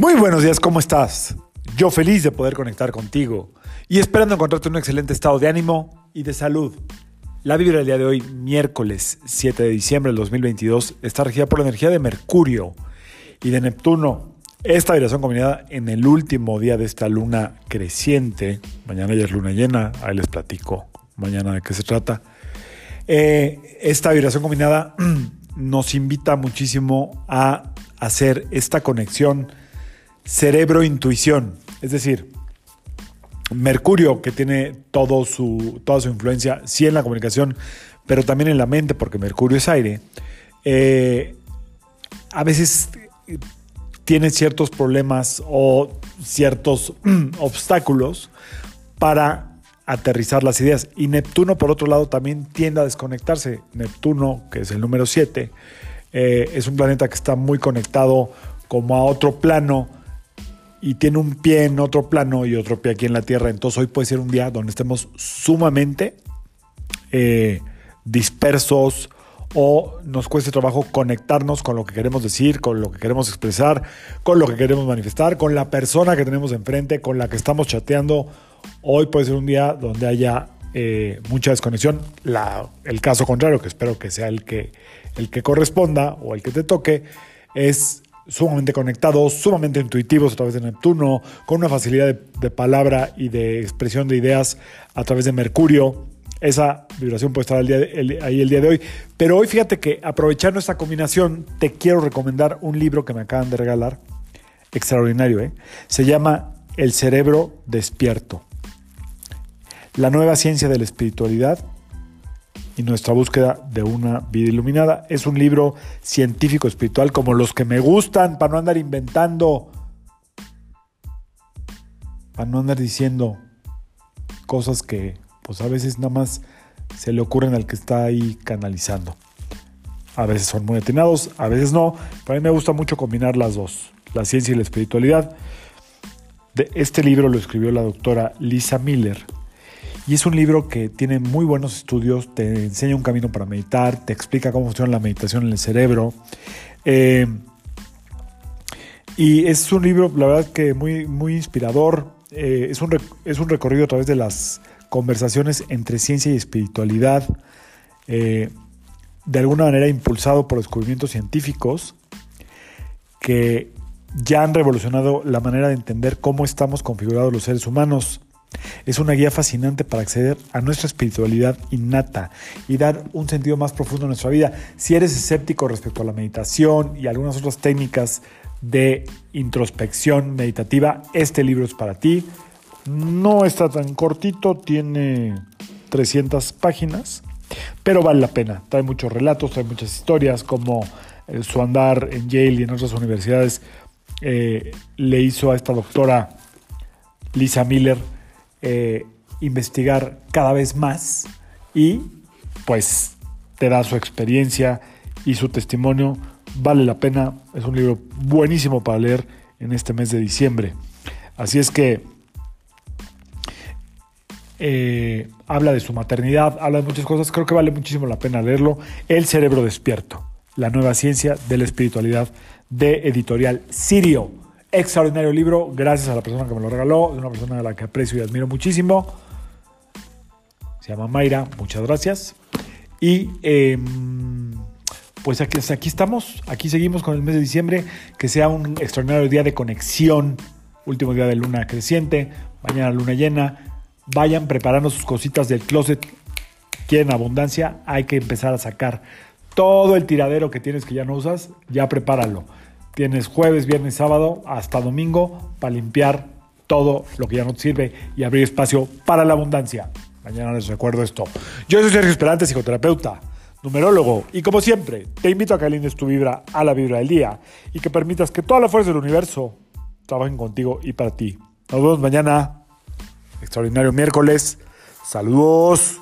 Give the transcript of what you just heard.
Muy buenos días, ¿cómo estás? Yo feliz de poder conectar contigo y esperando encontrarte en un excelente estado de ánimo y de salud. La vibra del día de hoy, miércoles 7 de diciembre del 2022, está regida por la energía de Mercurio y de Neptuno. Esta vibración combinada en el último día de esta luna creciente, mañana ya es luna llena, ahí les platico mañana de qué se trata. Eh, esta vibración combinada nos invita muchísimo a hacer esta conexión cerebro-intuición. Es decir, Mercurio, que tiene todo su, toda su influencia, sí en la comunicación, pero también en la mente, porque Mercurio es aire, eh, a veces tiene ciertos problemas o ciertos obstáculos para aterrizar las ideas. Y Neptuno, por otro lado, también tiende a desconectarse. Neptuno, que es el número 7, eh, es un planeta que está muy conectado como a otro plano y tiene un pie en otro plano y otro pie aquí en la Tierra. Entonces hoy puede ser un día donde estemos sumamente eh, dispersos o nos cueste trabajo conectarnos con lo que queremos decir, con lo que queremos expresar, con lo que queremos manifestar, con la persona que tenemos enfrente, con la que estamos chateando. Hoy puede ser un día donde haya eh, mucha desconexión. el caso contrario, que espero que sea el que, el que corresponda o el que te toque, es sumamente conectados, sumamente intuitivos a través de Neptuno, con una facilidad de, palabra y de expresión de ideas a través de Mercurio. Esa vibración puede estar ahí el día de hoy. Pero hoy fíjate que aprovechando esta combinación, te quiero recomendar un libro que me acaban de regalar. Extraordinario, ¿eh? Se llama El cerebro despierto. La nueva ciencia de la espiritualidad y nuestra búsqueda de una vida iluminada. Es un libro científico espiritual como los que me gustan, para no andar inventando, para no andar diciendo cosas que pues a veces nada más se le ocurren al que está ahí canalizando. A veces son muy atinados, a veces no, pero a mí me gusta mucho combinar las dos, la ciencia y la espiritualidad. Este libro lo escribió la doctora Lisa Miller y es un libro que tiene muy buenos estudios, te enseña un camino para meditar, te explica cómo funciona la meditación en el cerebro. Eh, y es un libro, la verdad, que muy, muy inspirador. Eh, es, un, es, un, recorrido a través de las conversaciones entre ciencia y espiritualidad, eh, de alguna manera impulsado por descubrimientos científicos que ya han revolucionado la manera de entender cómo estamos configurados los seres humanos. Es una guía fascinante para acceder a nuestra espiritualidad innata y dar un sentido más profundo a nuestra vida. Si eres escéptico respecto a la meditación y algunas otras técnicas de introspección meditativa, este libro es para ti. No está tan cortito, tiene 300 páginas, pero vale la pena. Trae muchos relatos, trae muchas historias, como eh, su andar en Yale y en otras universidades eh, le hizo a esta doctora Lisa Miller eh, investigar cada vez más y pues te da su experiencia y su testimonio. Vale la pena, es un libro buenísimo para leer en este mes de diciembre. Así es que eh, habla de su maternidad, habla de muchas cosas, creo que vale muchísimo la pena leerlo. El cerebro despierto, la nueva ciencia de la espiritualidad de editorial Sirio. Extraordinario libro, gracias a la persona que me lo regaló, es una persona a la que aprecio y admiro muchísimo. Se llama Mayra, muchas gracias. Y em, pues aquí, aquí estamos, aquí seguimos con el mes de diciembre, que sea un extraordinario día de conexión, último día de luna creciente, mañana luna llena. Vayan preparando sus cositas del closet. Quieren abundancia, hay que empezar a sacar todo el tiradero que tienes que ya no usas, ya prepáralo Tienes jueves, viernes, sábado hasta domingo para limpiar todo lo que ya no te sirve y abrir espacio para la abundancia. Mañana les recuerdo esto. Yo soy Sergio Esperante, psicoterapeuta, numerólogo, y como siempre, te invito a que alines tu vibra a la vibra del día y que permitas que toda la fuerza del universo trabajen contigo y para ti. Nos vemos mañana. Extraordinario miércoles. Saludos.